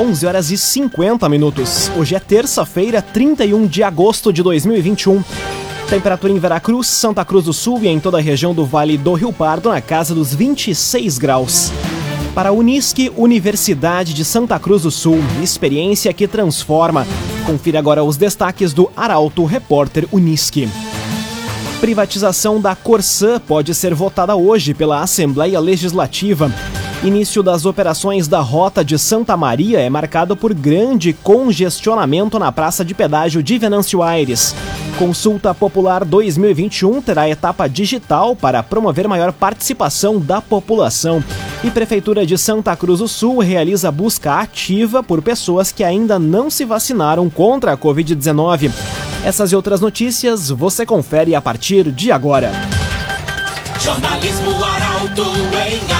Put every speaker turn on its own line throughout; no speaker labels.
11 horas e 50 minutos. Hoje é terça-feira, 31 de agosto de 2021. Temperatura em Veracruz, Santa Cruz do Sul e em toda a região do Vale do Rio Pardo na casa dos 26 graus. Para a Unisque, Universidade de Santa Cruz do Sul, experiência que transforma. Confira agora os destaques do Arauto Repórter Unisque. Privatização da Corsã pode ser votada hoje pela Assembleia Legislativa. Início das operações da Rota de Santa Maria é marcado por grande congestionamento na Praça de Pedágio de Venâncio Aires. Consulta Popular 2021 terá etapa digital para promover maior participação da população. E Prefeitura de Santa Cruz do Sul realiza busca ativa por pessoas que ainda não se vacinaram contra a Covid-19. Essas e outras notícias você confere a partir de agora.
Jornalismo Arauto em.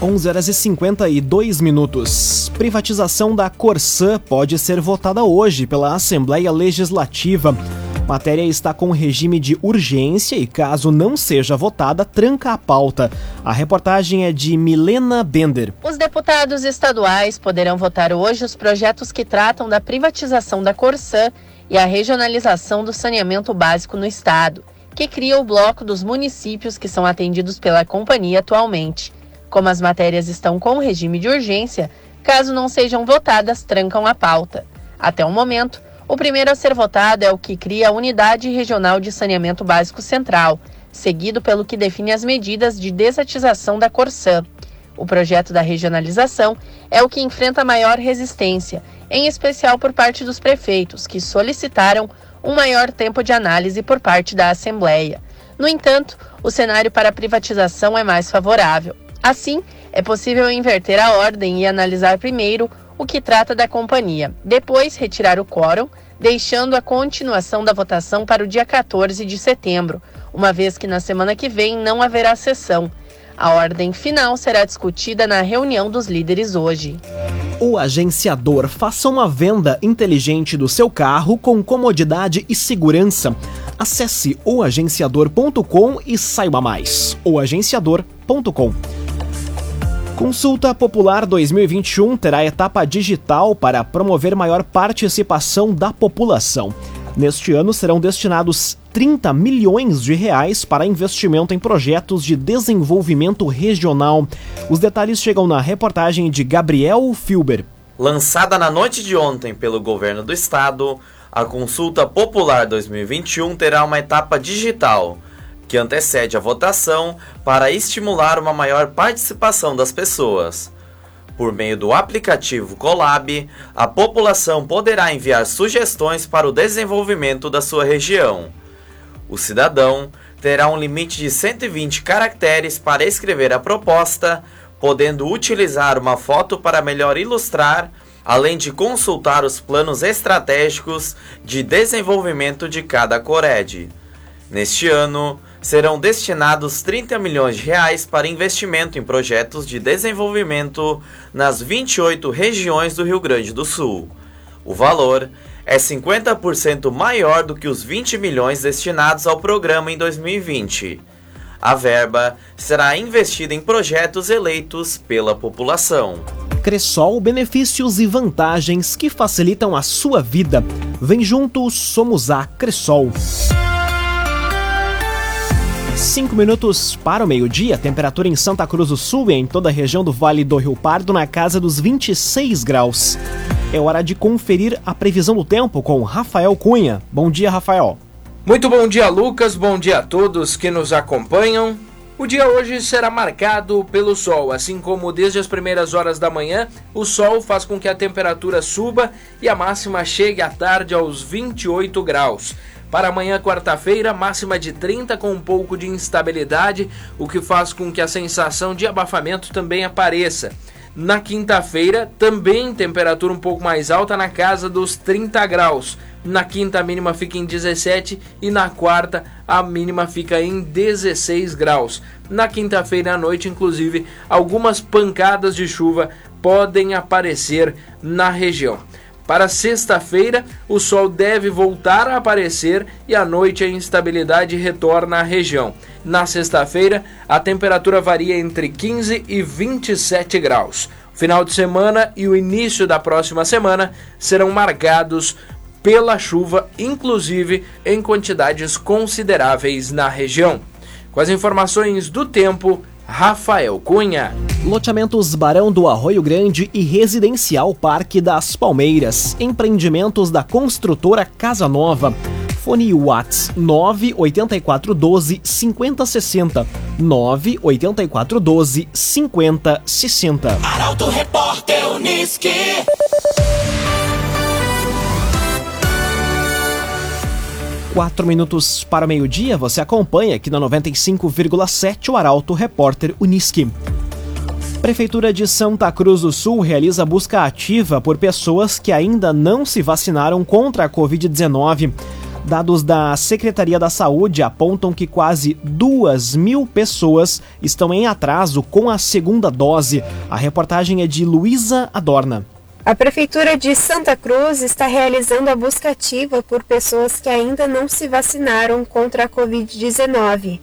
11 horas e 52 minutos. Privatização da Corsã pode ser votada hoje pela Assembleia Legislativa. Matéria está com regime de urgência e, caso não seja votada, tranca a pauta. A reportagem é de Milena Bender.
Os deputados estaduais poderão votar hoje os projetos que tratam da privatização da Corsã e a regionalização do saneamento básico no estado, que cria o bloco dos municípios que são atendidos pela companhia atualmente. Como as matérias estão com regime de urgência, caso não sejam votadas, trancam a pauta. Até o momento, o primeiro a ser votado é o que cria a Unidade Regional de Saneamento Básico Central, seguido pelo que define as medidas de desatização da Corsã. O projeto da regionalização é o que enfrenta maior resistência, em especial por parte dos prefeitos, que solicitaram um maior tempo de análise por parte da Assembleia. No entanto, o cenário para a privatização é mais favorável. Assim, é possível inverter a ordem e analisar primeiro o que trata da companhia, depois retirar o quórum, deixando a continuação da votação para o dia 14 de setembro, uma vez que na semana que vem não haverá sessão. A ordem final será discutida na reunião dos líderes hoje.
O agenciador faça uma venda inteligente do seu carro com comodidade e segurança. Acesse oagenciador.com e saiba mais. oagenciador.com Consulta Popular 2021 terá etapa digital para promover maior participação da população. Neste ano serão destinados 30 milhões de reais para investimento em projetos de desenvolvimento regional. Os detalhes chegam na reportagem de Gabriel Filber.
Lançada na noite de ontem pelo governo do estado, a Consulta Popular 2021 terá uma etapa digital que antecede a votação para estimular uma maior participação das pessoas. Por meio do aplicativo Colab, a população poderá enviar sugestões para o desenvolvimento da sua região. O cidadão terá um limite de 120 caracteres para escrever a proposta, podendo utilizar uma foto para melhor ilustrar, além de consultar os planos estratégicos de desenvolvimento de cada Cored. Neste ano, serão destinados 30 milhões de reais para investimento em projetos de desenvolvimento nas 28 regiões do Rio Grande do Sul. O valor é 50% maior do que os 20 milhões destinados ao programa em 2020. A verba será investida em projetos eleitos pela população.
Cressol, benefícios e vantagens que facilitam a sua vida. Vem junto, somos a Cressol. 5 minutos para o meio-dia, temperatura em Santa Cruz do Sul e em toda a região do Vale do Rio Pardo na casa dos 26 graus. É hora de conferir a previsão do tempo com Rafael Cunha. Bom dia, Rafael.
Muito bom dia, Lucas. Bom dia a todos que nos acompanham. O dia hoje será marcado pelo sol, assim como desde as primeiras horas da manhã, o sol faz com que a temperatura suba e a máxima chegue à tarde aos 28 graus. Para amanhã, quarta-feira, máxima de 30 com um pouco de instabilidade, o que faz com que a sensação de abafamento também apareça. Na quinta-feira, também temperatura um pouco mais alta, na casa dos 30 graus. Na quinta, a mínima fica em 17 e na quarta, a mínima fica em 16 graus. Na quinta-feira à noite, inclusive, algumas pancadas de chuva podem aparecer na região. Para sexta-feira, o sol deve voltar a aparecer e à noite a instabilidade retorna à região. Na sexta-feira, a temperatura varia entre 15 e 27 graus. O final de semana e o início da próxima semana serão marcados pela chuva, inclusive em quantidades consideráveis na região. Com as informações do tempo, Rafael Cunha.
Loteamentos Barão do Arroio Grande e Residencial Parque das Palmeiras. Empreendimentos da construtora Casa Nova. Fone Whats 98412 5060. 98412 5060.
Arauto Repórter Uniski.
Quatro minutos para o meio-dia, você acompanha aqui na 95,7 o Arauto Repórter Uniski. Prefeitura de Santa Cruz do Sul realiza busca ativa por pessoas que ainda não se vacinaram contra a Covid-19. Dados da Secretaria da Saúde apontam que quase duas mil pessoas estão em atraso com a segunda dose. A reportagem é de Luísa Adorna.
A Prefeitura de Santa Cruz está realizando a busca ativa por pessoas que ainda não se vacinaram contra a Covid-19.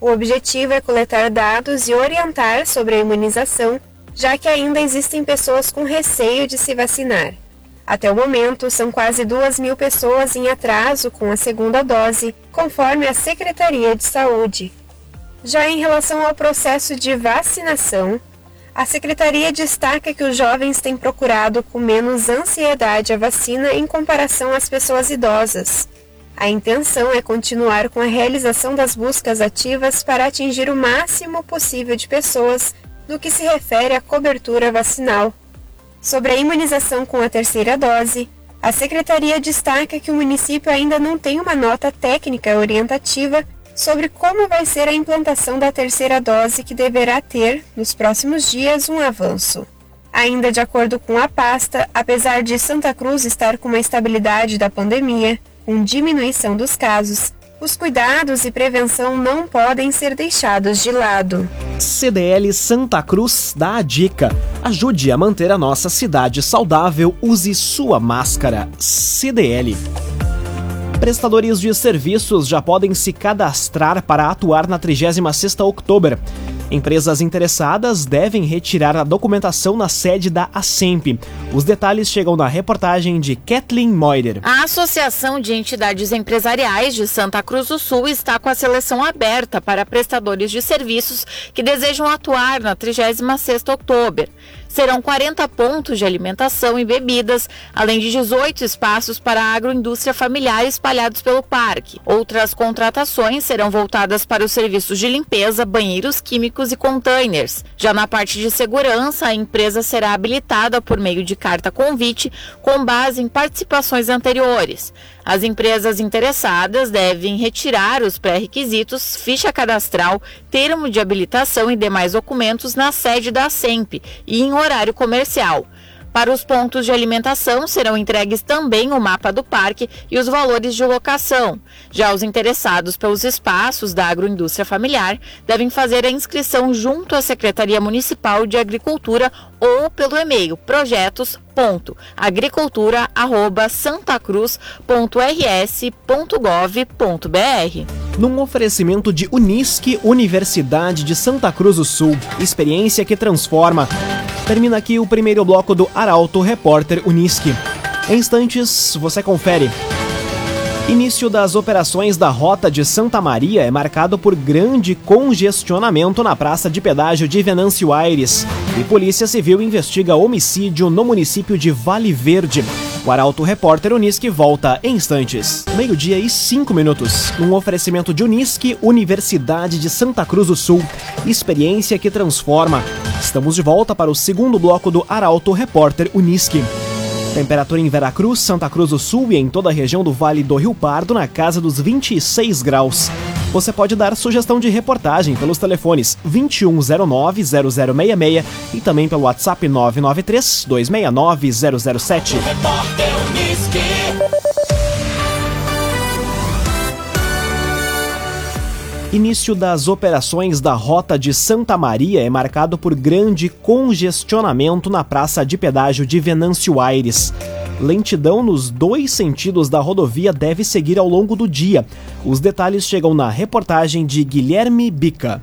O objetivo é coletar dados e orientar sobre a imunização, já que ainda existem pessoas com receio de se vacinar. Até o momento, são quase duas mil pessoas em atraso com a segunda dose, conforme a Secretaria de Saúde. Já em relação ao processo de vacinação, a Secretaria destaca que os jovens têm procurado com menos ansiedade a vacina em comparação às pessoas idosas. A intenção é continuar com a realização das buscas ativas para atingir o máximo possível de pessoas no que se refere à cobertura vacinal. Sobre a imunização com a terceira dose, a Secretaria destaca que o município ainda não tem uma nota técnica orientativa sobre como vai ser a implantação da terceira dose que deverá ter, nos próximos dias, um avanço. Ainda de acordo com a pasta, apesar de Santa Cruz estar com uma estabilidade da pandemia, com diminuição dos casos, os cuidados e prevenção não podem ser deixados de lado.
CDL Santa Cruz dá a dica. Ajude a manter a nossa cidade saudável, use sua máscara. CDL prestadores de serviços já podem se cadastrar para atuar na 36ª Outubro. Empresas interessadas devem retirar a documentação na sede da ASEMP. Os detalhes chegam na reportagem de Kathleen Moider.
A Associação de Entidades Empresariais de Santa Cruz do Sul está com a seleção aberta para prestadores de serviços que desejam atuar na 36ª Outubro. Serão 40 pontos de alimentação e bebidas, além de 18 espaços para a agroindústria familiar espalhados pelo parque. Outras contratações serão voltadas para os serviços de limpeza, banheiros químicos e containers. Já na parte de segurança, a empresa será habilitada por meio de carta convite com base em participações anteriores. As empresas interessadas devem retirar os pré-requisitos, ficha cadastral, termo de habilitação e demais documentos na sede da SEMP e em horário comercial. Para os pontos de alimentação serão entregues também o mapa do parque e os valores de locação. Já os interessados pelos espaços da agroindústria familiar devem fazer a inscrição junto à Secretaria Municipal de Agricultura ou pelo e-mail projetos.agricultura@santacruz.rs.gov.br.
Num oferecimento de Unisque, Universidade de Santa Cruz do Sul, experiência que transforma. Termina aqui o primeiro bloco do Arauto Repórter Unisque. Em instantes, você confere. Início das operações da Rota de Santa Maria é marcado por grande congestionamento na praça de pedágio de Venâncio Aires. E Polícia Civil investiga homicídio no município de Vale Verde. O Arauto Repórter Unisque volta em instantes. Meio-dia e cinco minutos. Um oferecimento de Unisque, Universidade de Santa Cruz do Sul. Experiência que transforma. Estamos de volta para o segundo bloco do Arauto Repórter Unisque. Temperatura em Veracruz, Santa Cruz do Sul e em toda a região do Vale do Rio Pardo na casa dos 26 graus. Você pode dar sugestão de reportagem pelos telefones 2109-0066 e também pelo WhatsApp 993-269-007.
Repórter Unisque.
Início das operações da Rota de Santa Maria é marcado por grande congestionamento na praça de pedágio de Venâncio Aires. Lentidão nos dois sentidos da rodovia deve seguir ao longo do dia. Os detalhes chegam na reportagem de Guilherme Bica.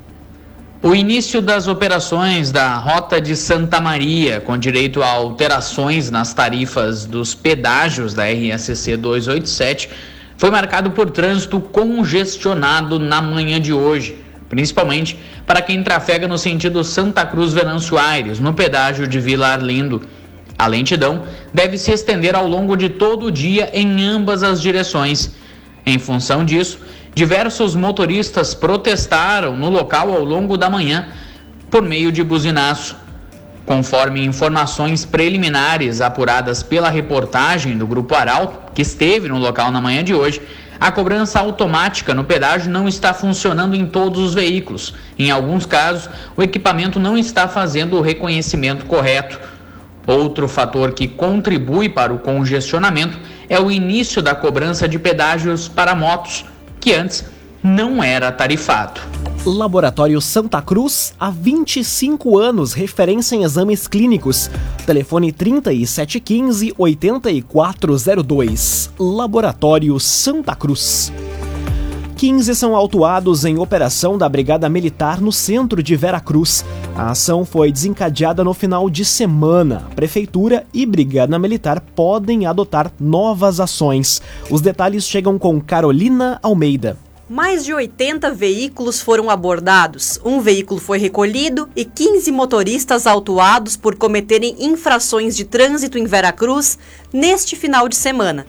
O início das operações da Rota de Santa Maria, com direito a alterações nas tarifas dos pedágios da RSC 287, foi marcado por trânsito congestionado na manhã de hoje, principalmente para quem trafega no sentido Santa Cruz Venâncio Aires, no pedágio de Vila Arlindo. A lentidão deve se estender ao longo de todo o dia em ambas as direções. Em função disso, diversos motoristas protestaram no local ao longo da manhã por meio de buzinaço. Conforme informações preliminares apuradas pela reportagem do Grupo Arauto, que esteve no local na manhã de hoje, a cobrança automática no pedágio não está funcionando em todos os veículos. Em alguns casos, o equipamento não está fazendo o reconhecimento correto. Outro fator que contribui para o congestionamento é o início da cobrança de pedágios para motos, que antes não era tarifado.
Laboratório Santa Cruz, há 25 anos, referência em exames clínicos. Telefone 3715-8402. Laboratório Santa Cruz. 15 são autuados em operação da Brigada Militar no centro de Veracruz. A ação foi desencadeada no final de semana. Prefeitura e Brigada Militar podem adotar novas ações. Os detalhes chegam com Carolina Almeida.
Mais de 80 veículos foram abordados, um veículo foi recolhido e 15 motoristas autuados por cometerem infrações de trânsito em Veracruz neste final de semana.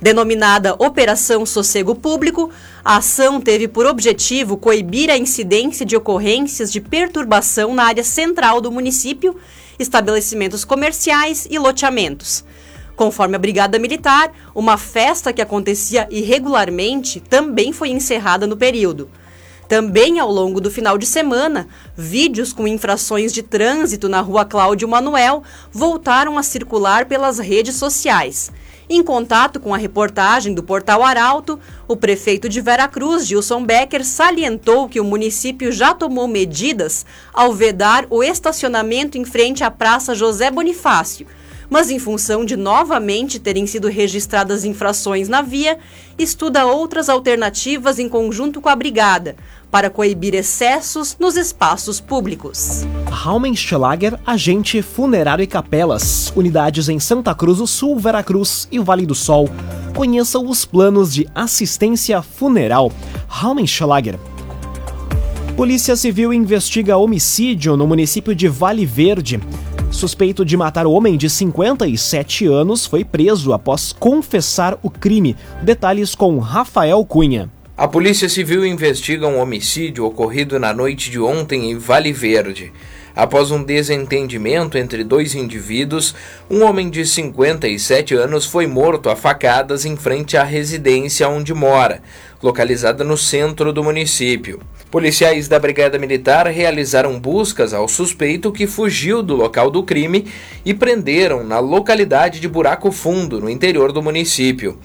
Denominada Operação Sossego Público, a ação teve por objetivo coibir a incidência de ocorrências de perturbação na área central do município, estabelecimentos comerciais e loteamentos. Conforme a Brigada Militar, uma festa que acontecia irregularmente também foi encerrada no período. Também ao longo do final de semana, vídeos com infrações de trânsito na rua Cláudio Manuel voltaram a circular pelas redes sociais. Em contato com a reportagem do Portal Arauto, o prefeito de Veracruz, Gilson Becker, salientou que o município já tomou medidas ao vedar o estacionamento em frente à Praça José Bonifácio mas em função de novamente terem sido registradas infrações na via, estuda outras alternativas em conjunto com a Brigada para coibir excessos nos espaços públicos.
Raumenschlager, agente funerário e capelas, unidades em Santa Cruz do Sul, Veracruz e Vale do Sol. Conheça os planos de assistência funeral. Raumenschlager. Polícia Civil investiga homicídio no município de Vale Verde. Suspeito de matar o homem de 57 anos foi preso após confessar o crime. Detalhes com Rafael Cunha.
A Polícia Civil investiga um homicídio ocorrido na noite de ontem em Vale Verde. Após um desentendimento entre dois indivíduos, um homem de 57 anos foi morto a facadas em frente à residência onde mora, localizada no centro do município. Policiais da Brigada Militar realizaram buscas ao suspeito que fugiu do local do crime e prenderam na localidade de Buraco Fundo, no interior do município.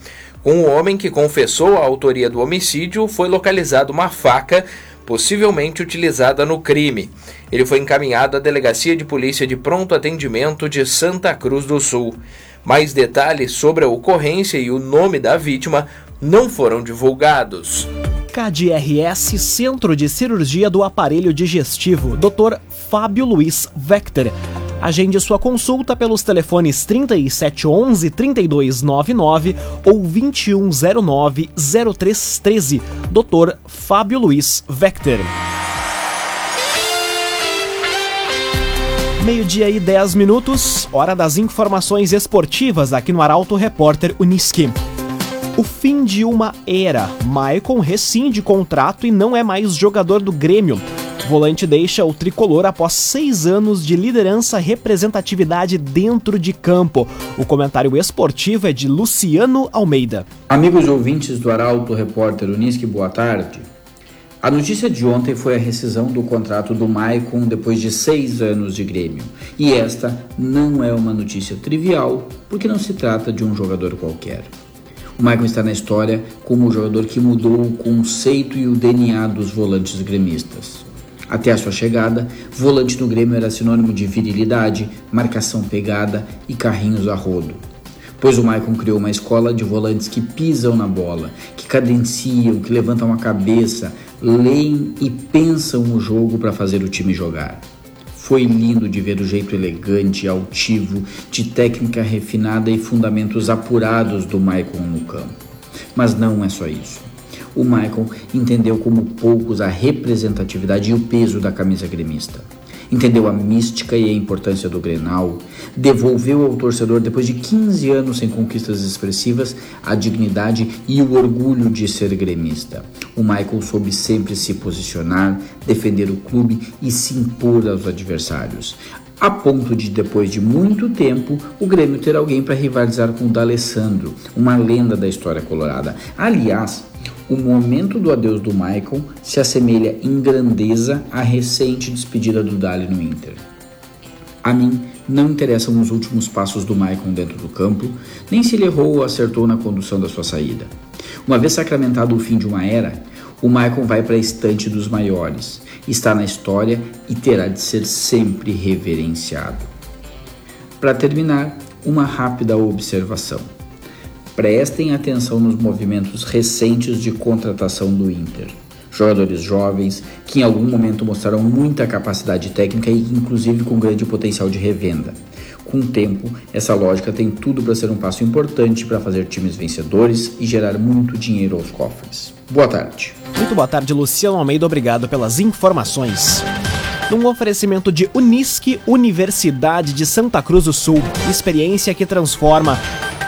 Com o homem que confessou a autoria do homicídio, foi localizada uma faca, possivelmente utilizada no crime. Ele foi encaminhado à Delegacia de Polícia de Pronto Atendimento de Santa Cruz do Sul. Mais detalhes sobre a ocorrência e o nome da vítima não foram divulgados.
KDRS Centro de Cirurgia do Aparelho Digestivo, Dr. Fábio Luiz Vector. Agende sua consulta pelos telefones 3711 3299 ou 2109 0313. Dr. Fábio Luiz Vector. Meio-dia e 10 minutos, hora das informações esportivas aqui no Arauto Repórter Uniski. O fim de uma era. Maicon rescinde contrato e não é mais jogador do Grêmio. Volante deixa o tricolor após seis anos de liderança representatividade dentro de campo. O comentário esportivo é de Luciano Almeida.
Amigos ouvintes do Arauto Repórter Unisque, boa tarde. A notícia de ontem foi a rescisão do contrato do Maicon depois de seis anos de Grêmio. E esta não é uma notícia trivial, porque não se trata de um jogador qualquer. O Maicon está na história como o jogador que mudou o conceito e o DNA dos volantes gremistas. Até a sua chegada, volante no Grêmio era sinônimo de virilidade, marcação pegada e carrinhos a rodo. Pois o Maicon criou uma escola de volantes que pisam na bola, que cadenciam, que levantam a cabeça, leem e pensam o jogo para fazer o time jogar. Foi lindo de ver o jeito elegante, altivo, de técnica refinada e fundamentos apurados do Maicon no campo. Mas não é só isso o Michael entendeu como poucos a representatividade e o peso da camisa gremista. Entendeu a mística e a importância do Grenal, devolveu ao torcedor, depois de 15 anos sem conquistas expressivas, a dignidade e o orgulho de ser gremista. O Michael soube sempre se posicionar, defender o clube e se impor aos adversários a ponto de, depois de muito tempo, o Grêmio ter alguém para rivalizar com o D'Alessandro, uma lenda da história colorada. Aliás, o momento do adeus do Michael se assemelha em grandeza à recente despedida do Dali no Inter. A mim, não interessam os últimos passos do Michael dentro do campo, nem se ele errou ou acertou na condução da sua saída. Uma vez sacramentado o fim de uma era, o Michael vai para a estante dos maiores, está na história e terá de ser sempre reverenciado. Para terminar, uma rápida observação. Prestem atenção nos movimentos recentes de contratação do Inter. Jogadores jovens que em algum momento mostraram muita capacidade técnica e inclusive com grande potencial de revenda. Com o tempo, essa lógica tem tudo para ser um passo importante para fazer times vencedores e gerar muito dinheiro aos cofres. Boa tarde.
Muito boa tarde, Luciano Almeida. Obrigado pelas informações. Num oferecimento de Unisque, Universidade de Santa Cruz do Sul, experiência que transforma.